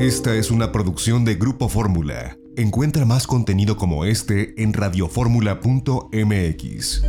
Esta es una producción de Grupo Fórmula. Encuentra más contenido como este en radioformula.mx.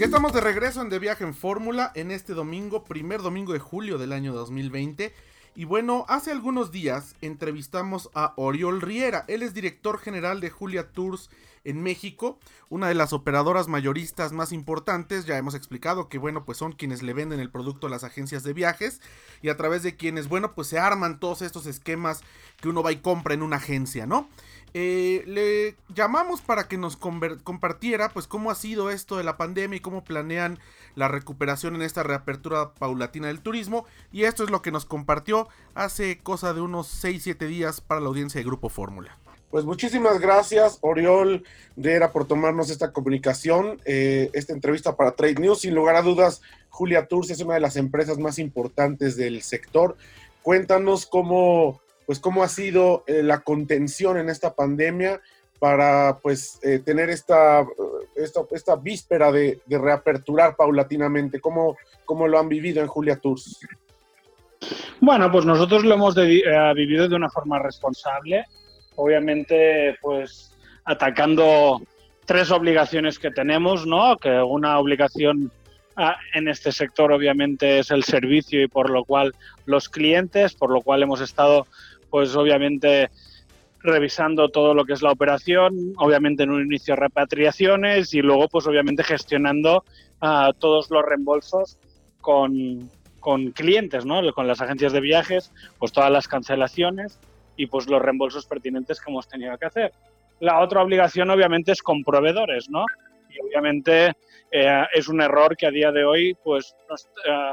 Estamos de regreso en De Viaje en Fórmula en este domingo, primer domingo de julio del año 2020. Y bueno, hace algunos días entrevistamos a Oriol Riera. Él es director general de Julia Tours en México, una de las operadoras mayoristas más importantes. Ya hemos explicado que, bueno, pues son quienes le venden el producto a las agencias de viajes y a través de quienes, bueno, pues se arman todos estos esquemas que uno va y compra en una agencia, ¿no? Eh, le llamamos para que nos compartiera pues cómo ha sido esto de la pandemia y cómo planean la recuperación en esta reapertura paulatina del turismo y esto es lo que nos compartió hace cosa de unos 6-7 días para la audiencia de Grupo Fórmula. Pues muchísimas gracias, Oriol Dera, por tomarnos esta comunicación, eh, esta entrevista para Trade News. Sin lugar a dudas, Julia Tours es una de las empresas más importantes del sector. Cuéntanos cómo, pues, cómo ha sido eh, la contención en esta pandemia para pues, eh, tener esta, esta, víspera de, reaperturar paulatinamente. ¿Cómo, ¿Cómo lo han vivido en Julia Tours? Bueno, pues nosotros lo hemos vivido de una forma responsable obviamente, pues atacando tres obligaciones que tenemos, ¿no? Que una obligación ah, en este sector obviamente es el servicio y por lo cual los clientes, por lo cual hemos estado, pues obviamente revisando todo lo que es la operación, obviamente en un inicio repatriaciones y luego pues obviamente gestionando ah, todos los reembolsos con, con clientes, ¿no? Con las agencias de viajes, pues todas las cancelaciones y pues los reembolsos pertinentes que hemos tenido que hacer. La otra obligación obviamente es con proveedores, ¿no? Y obviamente eh, es un error que a día de hoy pues eh,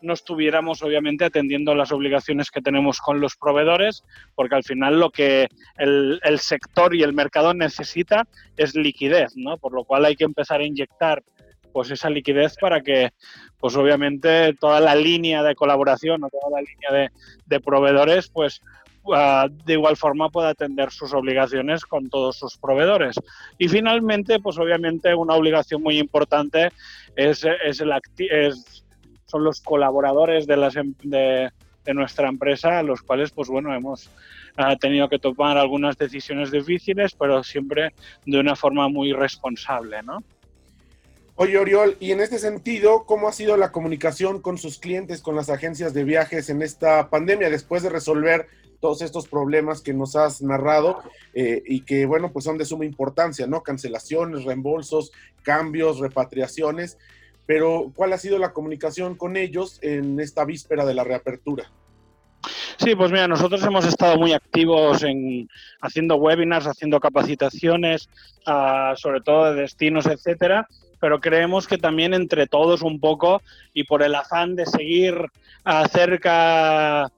no estuviéramos obviamente atendiendo las obligaciones que tenemos con los proveedores, porque al final lo que el, el, sector y el mercado necesita es liquidez, ¿no? Por lo cual hay que empezar a inyectar pues esa liquidez para que pues obviamente toda la línea de colaboración o toda la línea de, de proveedores pues Ah, de igual forma pueda atender sus obligaciones con todos sus proveedores. Y finalmente, pues obviamente una obligación muy importante es, es el es, son los colaboradores de, las, em, de, de, nuestra empresa, los cuales pues bueno, hemos ah, tenido que tomar algunas decisiones difíciles, pero siempre de una forma muy responsable, ¿no? Oye, Oriol, y en este sentido, ¿cómo ha sido la comunicación con sus clientes, con las agencias de viajes en esta pandemia, después de resolver todos estos problemas que nos has narrado eh, y que, bueno, pues son de suma importancia, ¿no? Cancelaciones, reembolsos, cambios, repatriaciones. Pero, ¿cuál ha sido la comunicación con ellos en esta víspera de la reapertura? Sí, pues mira, nosotros hemos estado muy activos en haciendo webinars, haciendo capacitaciones, uh, sobre todo de destinos, etcétera, pero creemos que también entre todos un poco y por el afán de seguir acerca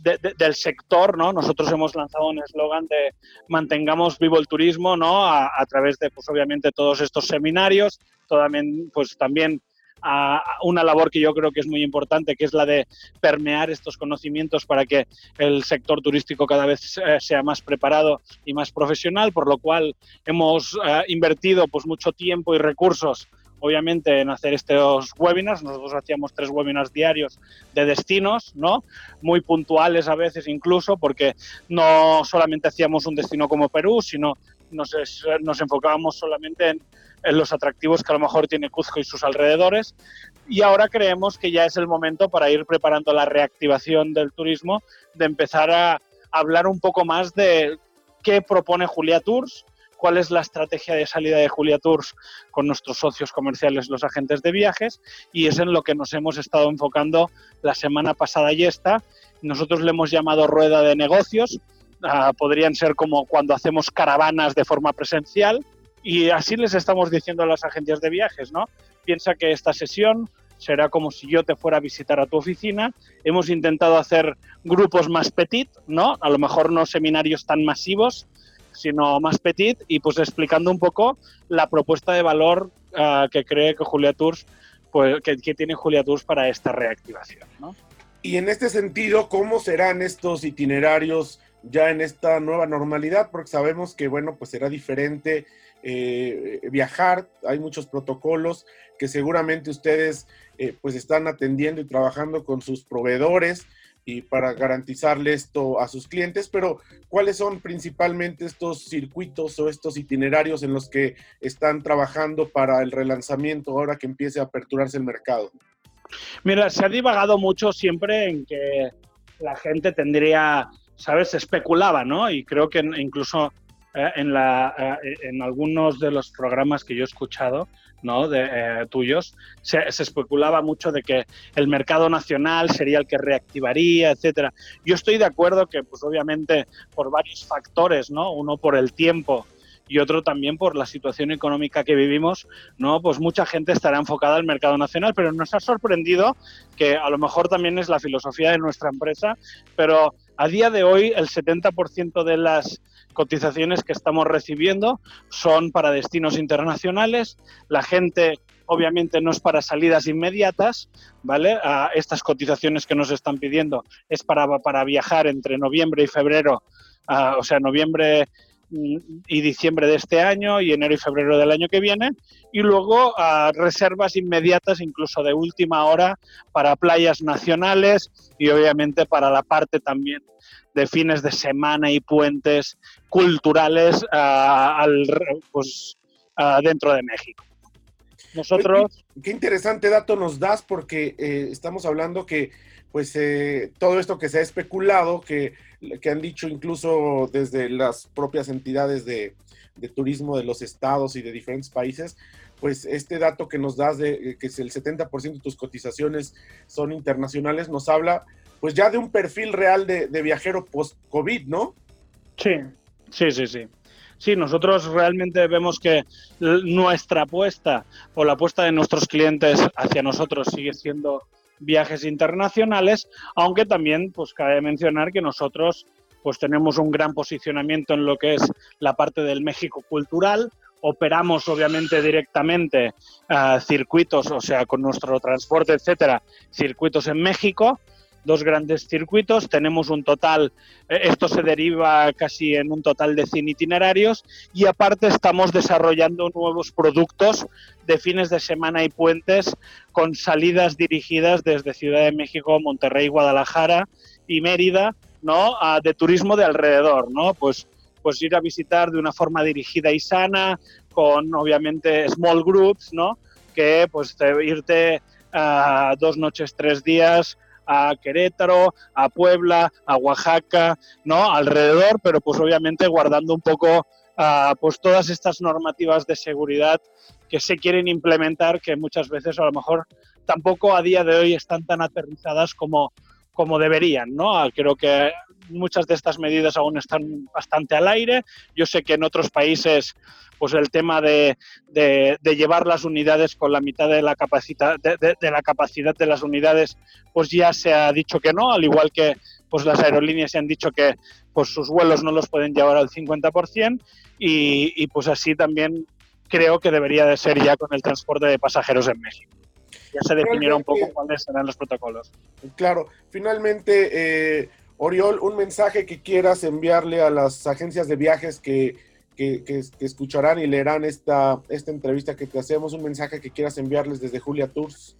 del sector, ¿no? Nosotros hemos lanzado un eslogan de mantengamos vivo el turismo, ¿no? A, través de, pues obviamente, todos estos seminarios, también, pues también a una labor que yo creo que es muy importante, que es la de permear estos conocimientos para que el sector turístico cada vez eh, sea más preparado y más profesional, por lo cual hemos eh, invertido pues mucho tiempo y recursos obviamente en hacer estos webinars. Nosotros hacíamos tres webinars diarios de destinos, ¿no? Muy puntuales a veces incluso, porque no solamente hacíamos un destino como Perú, sino nos, nos enfocábamos solamente en, en los atractivos que a lo mejor tiene Cuzco y sus alrededores. Y ahora creemos que ya es el momento para ir preparando la reactivación del turismo, de empezar a hablar un poco más de qué propone Julia Tours, cuál es la estrategia de salida de Julia Tours con nuestros socios comerciales, los agentes de viajes, y es en lo que nos hemos estado enfocando la semana pasada y esta. Nosotros le hemos llamado rueda de negocios, ah, podrían ser como cuando hacemos caravanas de forma presencial, y así les estamos diciendo a las agencias de viajes, ¿no? Piensa que esta sesión será como si yo te fuera a visitar a tu oficina. Hemos intentado hacer grupos más petit, ¿no? A lo mejor no seminarios tan masivos, sino más petit y pues explicando un poco la propuesta de valor uh, que cree que Julia Tours, pues que, tiene Julia Tours para esta reactivación, ¿no? Y en este sentido, ¿cómo serán estos itinerarios ya en esta nueva normalidad? Porque sabemos que, bueno, pues será diferente eh, viajar, hay muchos protocolos que seguramente ustedes eh, pues están atendiendo y trabajando con sus proveedores y para garantizarle esto a sus clientes, pero ¿cuáles son principalmente estos circuitos o estos itinerarios en los que están trabajando para el relanzamiento ahora que empiece a aperturarse el mercado? Mira, se ha divagado mucho siempre en que la gente tendría, ¿sabes? Especulaba, ¿no? Y creo que incluso eh, en, la, eh, en algunos de los programas que yo he escuchado, ¿no? de eh, tuyos, se, especulaba mucho de que el mercado nacional sería el que reactivaría, etcétera. Yo estoy de acuerdo que, pues obviamente, por varios factores, ¿no? Uno por el tiempo y otro también por la situación económica que vivimos, ¿no? Pues mucha gente estará enfocada al mercado nacional, pero nos ha sorprendido que a lo mejor también es la filosofía de nuestra empresa, pero a día de hoy el 70% de las cotizaciones que estamos recibiendo son para destinos internacionales. La gente obviamente no es para salidas inmediatas, ¿vale? estas cotizaciones que nos están pidiendo es para, para viajar entre noviembre y febrero, o sea, noviembre y diciembre de este año y enero y febrero del año que viene y luego reservas inmediatas incluso de última hora para playas nacionales y obviamente para la parte también de fines de semana y puentes culturales al, pues, dentro de México. Nosotros... Qué, interesante dato nos das porque eh, estamos hablando que pues eh, todo esto que se ha especulado, que, que, han dicho incluso desde las propias entidades de, turismo de los estados y de diferentes países, pues este dato que nos das de que el 70% de tus cotizaciones son internacionales, nos habla pues ya de un perfil real de, viajero post-COVID, ¿no? Sí, sí, sí, sí. Sí, nosotros realmente vemos que nuestra apuesta o la apuesta de nuestros clientes hacia nosotros sigue siendo viajes internacionales, aunque también pues cabe mencionar que nosotros pues tenemos un gran posicionamiento en lo que es la parte del México cultural, operamos obviamente directamente a circuitos, o sea, con nuestro transporte, etcétera, circuitos en México, dos grandes circuitos. Tenemos un total, eh, esto se deriva casi en un total de 100 itinerarios y aparte estamos desarrollando nuevos productos de fines de semana y puentes con salidas dirigidas desde Ciudad de México, Monterrey, Guadalajara y Mérida, ¿no? de turismo de alrededor, ¿no? Pues pues ir a visitar de una forma dirigida y sana, con obviamente small groups, ¿no? Que pues irte a dos noches, tres días a Querétaro, a Puebla, a Oaxaca, ¿no? Alrededor, pero pues obviamente guardando un poco uh, pues todas estas normativas de seguridad que se quieren implementar, que muchas veces a lo mejor tampoco a día de hoy están tan aterrizadas como, como deberían, ¿no? Creo que muchas de estas medidas aún están bastante al aire. Yo sé que en otros países pues el tema de, de, llevar las unidades con la mitad de la capacidad de, la capacidad de las unidades pues ya se ha dicho que no al igual que pues las aerolíneas se han dicho que pues sus vuelos no los pueden llevar al 50% y, y pues así también creo que debería de ser ya con el transporte de pasajeros en México ya se definieron un poco cuáles serán los protocolos. Claro, finalmente, eh, Oriol, un mensaje que quieras enviarle a las agencias de viajes que que, escucharán y leerán esta, esta entrevista que te hacemos, un mensaje que quieras enviarles desde Julia Tours.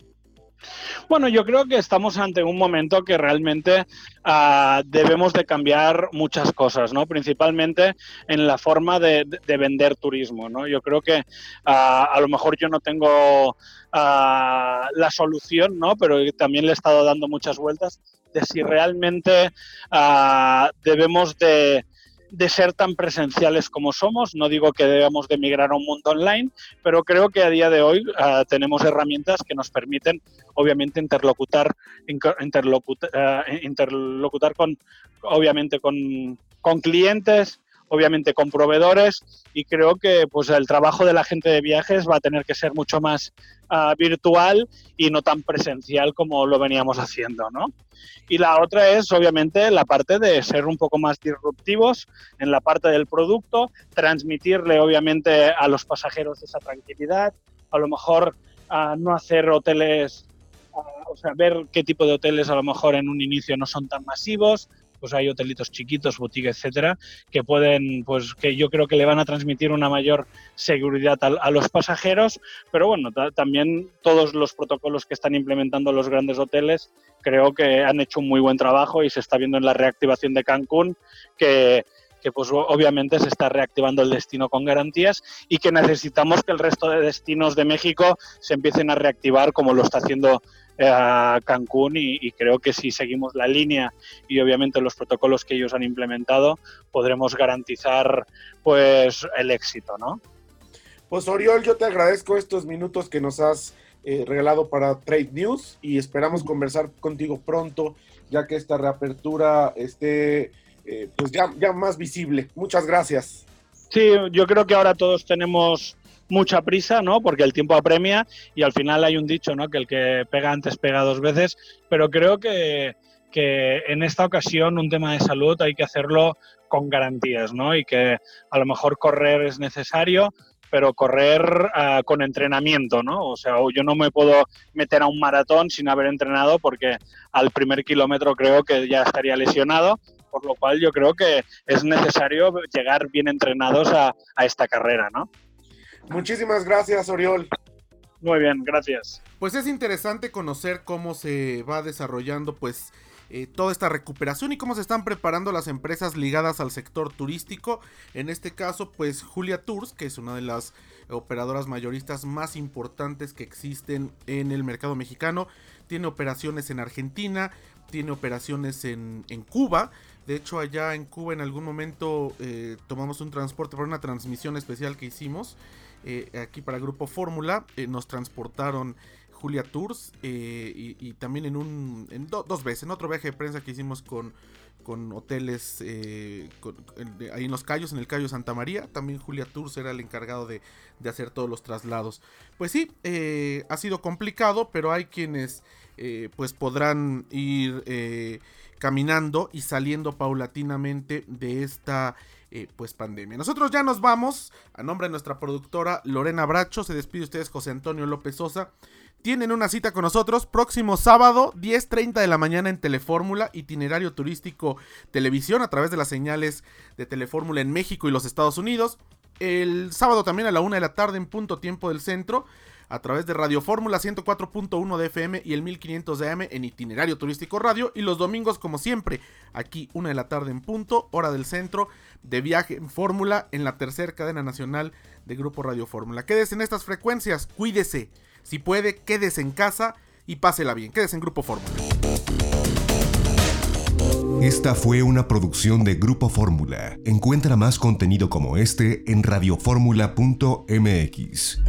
Bueno, yo creo que estamos ante un momento que realmente uh, debemos de cambiar muchas cosas, ¿no? Principalmente en la forma de, de vender turismo, ¿no? Yo creo que uh, a lo mejor yo no tengo uh, la solución, ¿no? Pero también le he estado dando muchas vueltas de si realmente debemos de de ser tan presenciales como somos. No digo que debamos de migrar a un mundo online, pero creo que a día de hoy uh, tenemos herramientas que nos permiten, obviamente, interlocutar, uh, interlocutar con, obviamente, con, con clientes, obviamente con proveedores y creo que pues el trabajo de la gente de viajes va a tener que ser mucho más uh, virtual y no tan presencial como lo veníamos haciendo, ¿no? Y la otra es obviamente la parte de ser un poco más disruptivos en la parte del producto, transmitirle obviamente a los pasajeros esa tranquilidad, a lo mejor uh, no hacer hoteles, uh, o sea, ver qué tipo de hoteles a lo mejor en un inicio no son tan masivos, pues hay hotelitos chiquitos, boutique, etcétera, que pueden, pues que yo creo que le van a transmitir una mayor seguridad a, los pasajeros, pero bueno, también todos los protocolos que están implementando los grandes hoteles creo que han hecho un muy buen trabajo y se está viendo en la reactivación de Cancún que que pues obviamente se está reactivando el destino con garantías y que necesitamos que el resto de destinos de México se empiecen a reactivar como lo está haciendo eh, Cancún y, creo que si seguimos la línea y obviamente los protocolos que ellos han implementado podremos garantizar pues el éxito, ¿no? Pues Oriol, yo te agradezco estos minutos que nos has eh, regalado para Trade News y esperamos conversar contigo pronto ya que esta reapertura esté eh, pues ya, ya más visible. Muchas gracias. Sí, yo creo que ahora todos tenemos mucha prisa, ¿no? Porque el tiempo apremia y al final hay un dicho, ¿no? Que el que pega antes pega dos veces, pero creo que, que en esta ocasión un tema de salud hay que hacerlo con garantías, ¿no? Y que a lo mejor correr es necesario, pero correr ah, con entrenamiento, ¿no? O sea, yo no me puedo meter a un maratón sin haber entrenado porque al primer kilómetro creo que ya estaría lesionado por lo cual yo creo que es necesario llegar bien entrenados a, esta carrera, ¿no? Muchísimas gracias, Oriol. Muy bien, gracias. Pues es interesante conocer cómo se va desarrollando pues eh, toda esta recuperación y cómo se están preparando las empresas ligadas al sector turístico. En este caso pues Julia Tours, que es una de las operadoras mayoristas más importantes que existen en el mercado mexicano, tiene operaciones en Argentina, tiene operaciones en, en Cuba, de hecho, allá en Cuba en algún momento eh, tomamos un transporte para una transmisión especial que hicimos eh, aquí para Grupo Fórmula. Eh, nos transportaron Julia Tours y, también en un en dos veces, en otro viaje de prensa que hicimos con, con hoteles ahí en los Cayos, en el Cayo Santa María. También Julia Tours era el encargado de, de hacer todos los traslados. Pues sí, ha sido complicado, pero hay quienes pues podrán ir caminando y saliendo paulatinamente de esta eh, pues pandemia. Nosotros ya nos vamos. A nombre de nuestra productora Lorena Bracho, se despide ustedes José Antonio López Sosa. Tienen una cita con nosotros próximo sábado 10.30 de la mañana en Telefórmula, itinerario turístico televisión a través de las señales de Telefórmula en México y los Estados Unidos. El sábado también a la una de la tarde en punto tiempo del centro a través de Radio Fórmula 104.1 de FM y el 1500 de AM en Itinerario Turístico Radio y los domingos como siempre, aquí una de la tarde en punto, hora del centro, de viaje en Fórmula en la tercera cadena nacional de Grupo Radio Fórmula. Quédese en estas frecuencias, cuídese, si puede, quédese en casa y pásela bien, quédese en Grupo Fórmula. Esta fue una producción de Grupo Fórmula. Encuentra más contenido como este en radioformula.mx.